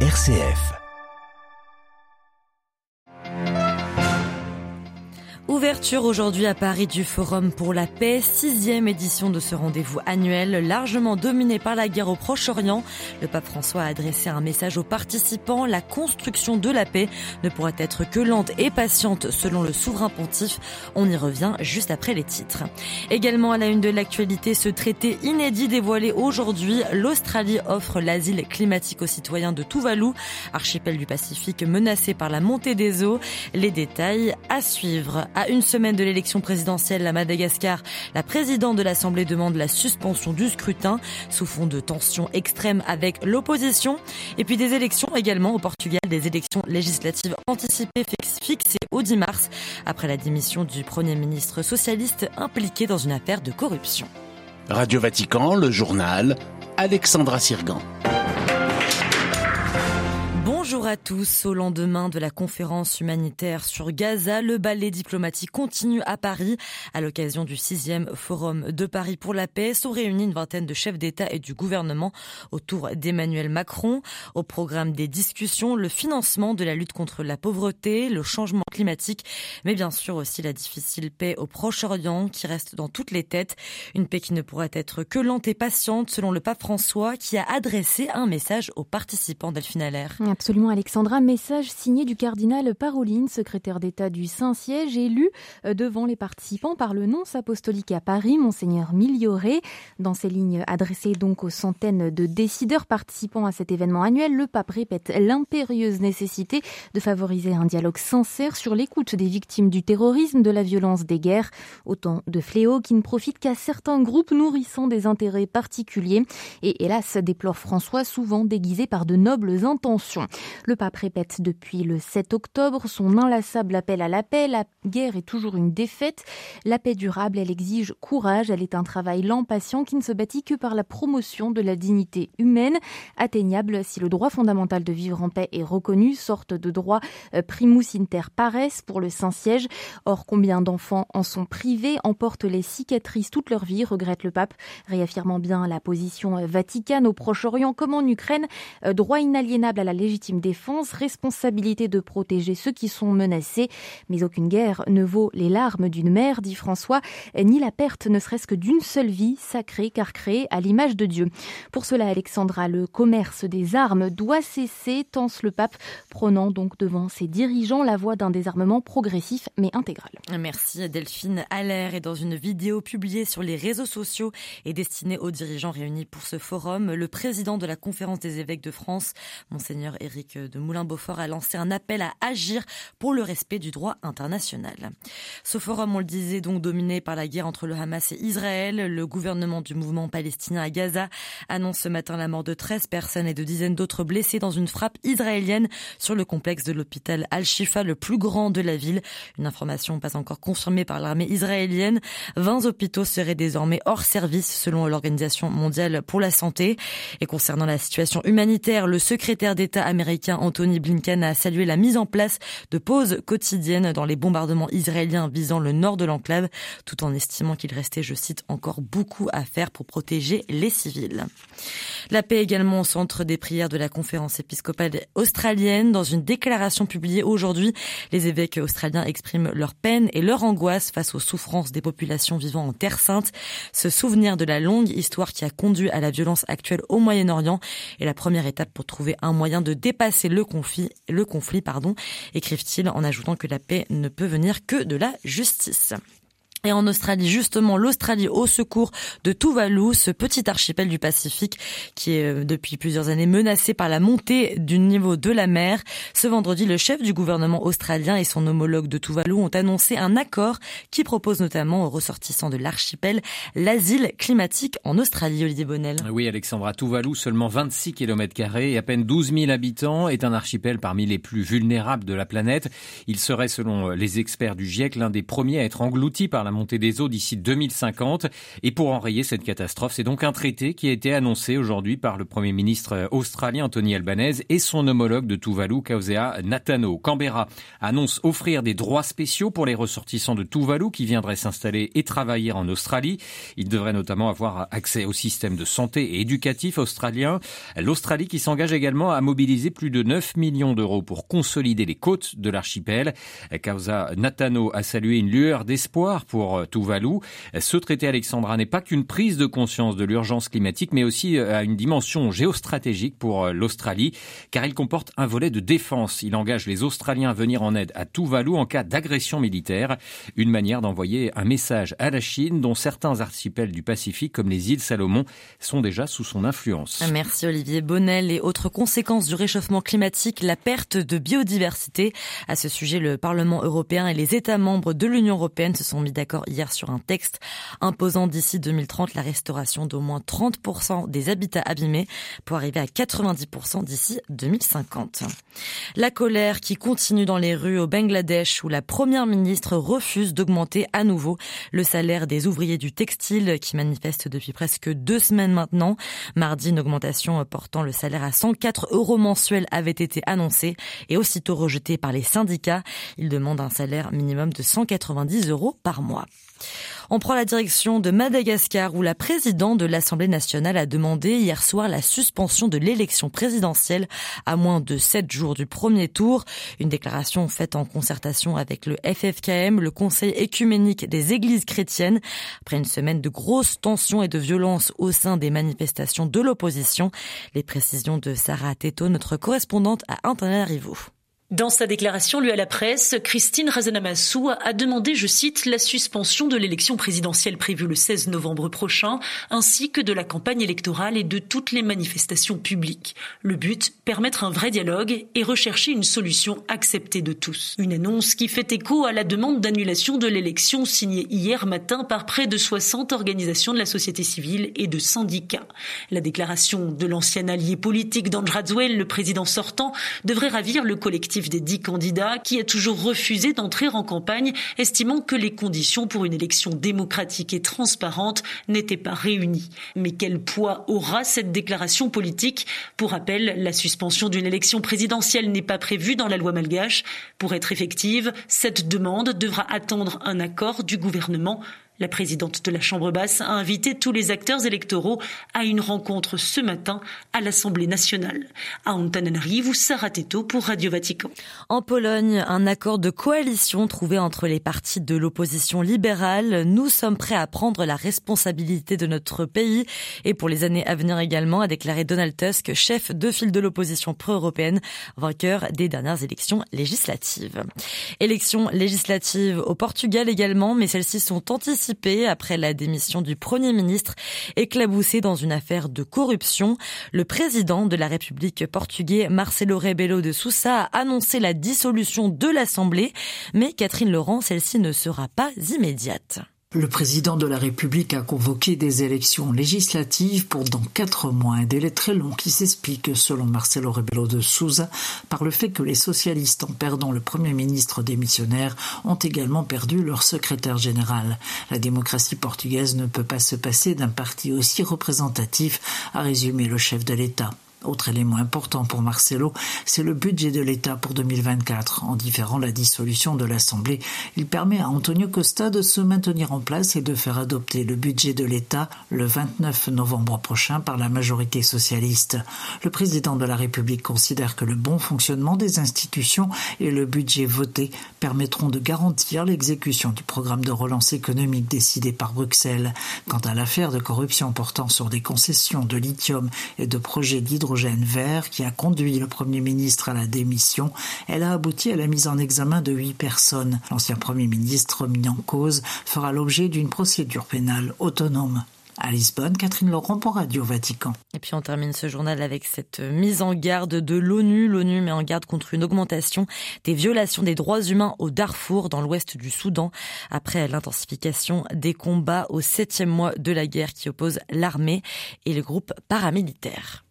RCF. Ouverture aujourd'hui à Paris du Forum pour la paix, sixième édition de ce rendez-vous annuel, largement dominé par la guerre au Proche-Orient. Le pape François a adressé un message aux participants. La construction de la paix ne pourra être que lente et patiente selon le souverain pontife. On y revient juste après les titres. Également à la une de l'actualité, ce traité inédit dévoilé aujourd'hui. L'Australie offre l'asile climatique aux citoyens de Tuvalu, archipel du Pacifique menacé par la montée des eaux. Les détails à suivre. Une semaine de l'élection présidentielle à Madagascar, la présidente de l'Assemblée demande la suspension du scrutin sous fond de tensions extrêmes avec l'opposition. Et puis des élections également au Portugal, des élections législatives anticipées fixées au 10 mars après la démission du Premier ministre socialiste impliqué dans une affaire de corruption. Radio Vatican, le journal, Alexandra Sirgan. Bonjour à tous. Au lendemain de la conférence humanitaire sur Gaza, le ballet diplomatique continue à Paris. À l'occasion du sixième forum de Paris pour la paix, sont réunis une vingtaine de chefs d'État et du gouvernement autour d'Emmanuel Macron. Au programme des discussions, le financement de la lutte contre la pauvreté, le changement climatique, mais bien sûr aussi la difficile paix au Proche-Orient qui reste dans toutes les têtes. Une paix qui ne pourrait être que lente et patiente selon le pape François qui a adressé un message aux participants Delphine Allaire. Absolument. Alexandra. Message signé du cardinal Paroline, secrétaire d'État du Saint-Siège, élu euh, devant les participants par le nonce apostolique à Paris, Monseigneur Miglioré. Dans ces lignes adressées donc aux centaines de décideurs participant à cet événement annuel, le pape répète l'impérieuse nécessité de favoriser un dialogue sincère sur l'écoute des victimes du terrorisme, de la violence des guerres, autant de fléaux qui ne profitent qu'à certains groupes nourrissant des intérêts particuliers et hélas déplore François souvent déguisé par de nobles intentions. Le pape répète depuis le 7 octobre son inlassable appel à la paix. La guerre est toujours une défaite. La paix durable, elle exige courage. Elle est un travail lent, patient, qui ne se bâtit que par la promotion de la dignité humaine, atteignable si le droit fondamental de vivre en paix est reconnu, sorte de droit euh, primus inter pares pour le Saint-Siège. Or, combien d'enfants en sont privés, emportent les cicatrices toute leur vie, regrette le pape, réaffirmant bien la position euh, vaticane au Proche-Orient comme en Ukraine, euh, droit inaliénable à la légitime défense, responsabilité de protéger ceux qui sont menacés. Mais aucune guerre ne vaut les larmes d'une mère, dit François, ni la perte ne serait-ce que d'une seule vie sacrée car créée à l'image de Dieu. Pour cela, Alexandra, le commerce des armes doit cesser, tense le pape, prenant donc devant ses dirigeants la voie d'un désarmement progressif mais intégral. Merci Delphine Allaire. Et dans une vidéo publiée sur les réseaux sociaux et destinée aux dirigeants réunis pour ce forum, le président de la conférence des évêques de France, Monseigneur Éric de Moulin-Beaufort a lancé un appel à agir pour le respect du droit international. Ce forum, on le disait, donc dominé par la guerre entre le Hamas et Israël. Le gouvernement du mouvement palestinien à Gaza annonce ce matin la mort de 13 personnes et de dizaines d'autres blessés dans une frappe israélienne sur le complexe de l'hôpital Al-Shifa, le plus grand de la ville. Une information pas encore confirmée par l'armée israélienne. 20 hôpitaux seraient désormais hors service selon l'Organisation mondiale pour la santé. Et concernant la situation humanitaire, le secrétaire d'État américain Anthony Blinken a salué la mise en place de pauses quotidiennes dans les bombardements israéliens visant le nord de l'enclave, tout en estimant qu'il restait, je cite, encore beaucoup à faire pour protéger les civils. La paix également au centre des prières de la conférence épiscopale australienne. Dans une déclaration publiée aujourd'hui, les évêques australiens expriment leur peine et leur angoisse face aux souffrances des populations vivant en Terre Sainte. Ce souvenir de la longue histoire qui a conduit à la violence actuelle au Moyen-Orient est la première étape pour trouver un moyen de dépasser c'est le conflit, le conflit, pardon, écrivent-ils en ajoutant que la paix ne peut venir que de la justice. Et en Australie, justement, l'Australie au secours de Tuvalu, ce petit archipel du Pacifique qui est euh, depuis plusieurs années menacé par la montée du niveau de la mer. Ce vendredi, le chef du gouvernement australien et son homologue de Tuvalu ont annoncé un accord qui propose notamment aux ressortissants de l'archipel l'asile climatique en Australie, Olivier Bonnel. Oui, Alexandra, Tuvalu, seulement 26 km et à peine 12 000 habitants, est un archipel parmi les plus vulnérables de la planète. Il serait, selon les experts du GIEC, l'un des premiers à être englouti par la montée des eaux d'ici 2050. Et pour enrayer cette catastrophe, c'est donc un traité qui a été annoncé aujourd'hui par le Premier ministre australien Anthony Albanese et son homologue de Tuvalu, Kausea Natano. Canberra annonce offrir des droits spéciaux pour les ressortissants de Tuvalu qui viendraient s'installer et travailler en Australie. Ils devraient notamment avoir accès au système de santé et éducatif australien. L'Australie qui s'engage également à mobiliser plus de 9 millions d'euros pour consolider les côtes de l'archipel. Causa Natano a salué une lueur d'espoir pour Tuvalu. Ce traité Alexandra n'est pas qu'une prise de conscience de l'urgence climatique, mais aussi à une dimension géostratégique pour l'Australie, car il comporte un volet de défense. Il engage les Australiens à venir en aide à Tuvalu en cas d'agression militaire. Une manière d'envoyer un message à la Chine, dont certains archipels du Pacifique, comme les îles Salomon, sont déjà sous son influence. Merci Olivier Bonnel. Et autres conséquences du réchauffement climatique, la perte de biodiversité. À ce sujet, le Parlement européen et les États membres de l'Union européenne se sont mis d'accord hier sur un texte imposant d'ici 2030 la restauration d'au moins 30% des habitats abîmés pour arriver à 90% d'ici 2050. La colère qui continue dans les rues au Bangladesh où la première ministre refuse d'augmenter à nouveau le salaire des ouvriers du textile qui manifestent depuis presque deux semaines maintenant. Mardi, une augmentation portant le salaire à 104 euros mensuels avait été annoncée et aussitôt rejetée par les syndicats. Ils demandent un salaire minimum de 190 euros par mois. On prend la direction de Madagascar où la présidente de l'Assemblée nationale a demandé hier soir la suspension de l'élection présidentielle à moins de sept jours du premier tour. Une déclaration faite en concertation avec le FFKM, le Conseil écuménique des églises chrétiennes. Après une semaine de grosses tensions et de violences au sein des manifestations de l'opposition. Les précisions de Sarah Teto, notre correspondante à Antananarivo. Dans sa déclaration lue à la presse, Christine Razanamassou a demandé, je cite, la suspension de l'élection présidentielle prévue le 16 novembre prochain, ainsi que de la campagne électorale et de toutes les manifestations publiques. Le but, permettre un vrai dialogue et rechercher une solution acceptée de tous. Une annonce qui fait écho à la demande d'annulation de l'élection signée hier matin par près de 60 organisations de la société civile et de syndicats. La déclaration de l'ancien allié politique d'Andrzej le président sortant, devrait ravir le collectif des dix candidats qui a toujours refusé d'entrer en campagne, estimant que les conditions pour une élection démocratique et transparente n'étaient pas réunies. Mais quel poids aura cette déclaration politique? Pour rappel, la suspension d'une élection présidentielle n'est pas prévue dans la loi malgache. Pour être effective, cette demande devra attendre un accord du gouvernement la présidente de la Chambre basse a invité tous les acteurs électoraux à une rencontre ce matin à l'Assemblée nationale. À Antananarivo, Sarah Teto pour Radio Vatican. En Pologne, un accord de coalition trouvé entre les partis de l'opposition libérale. Nous sommes prêts à prendre la responsabilité de notre pays et pour les années à venir également, a déclaré Donald Tusk, chef de file de l'opposition pro-européenne, vainqueur des dernières élections législatives. Élections législatives au Portugal également, mais celles-ci sont anticipées après la démission du Premier ministre éclaboussé dans une affaire de corruption. Le président de la République portugais, Marcelo Rebelo de Sousa, a annoncé la dissolution de l'Assemblée, mais Catherine Laurent, celle-ci ne sera pas immédiate. Le président de la République a convoqué des élections législatives pour dans quatre mois, un délai très long qui s'explique, selon Marcelo Rebelo de Souza, par le fait que les socialistes, en perdant le premier ministre démissionnaire, ont également perdu leur secrétaire général. La démocratie portugaise ne peut pas se passer d'un parti aussi représentatif, a résumé le chef de l'État. Autre élément important pour Marcelo, c'est le budget de l'État pour 2024. En différant la dissolution de l'Assemblée, il permet à Antonio Costa de se maintenir en place et de faire adopter le budget de l'État le 29 novembre prochain par la majorité socialiste. Le président de la République considère que le bon fonctionnement des institutions et le budget voté permettront de garantir l'exécution du programme de relance économique décidé par Bruxelles. Quant à l'affaire de corruption portant sur des concessions de lithium et de projets d'hydrogène, vert qui a conduit le Premier ministre à la démission, elle a abouti à la mise en examen de huit personnes. L'ancien Premier ministre mis en cause fera l'objet d'une procédure pénale autonome. À Lisbonne, Catherine Laurent pour Radio Vatican. Et puis on termine ce journal avec cette mise en garde de l'ONU. L'ONU met en garde contre une augmentation des violations des droits humains au Darfour, dans l'ouest du Soudan, après l'intensification des combats au septième mois de la guerre qui oppose l'armée et le groupe paramilitaire.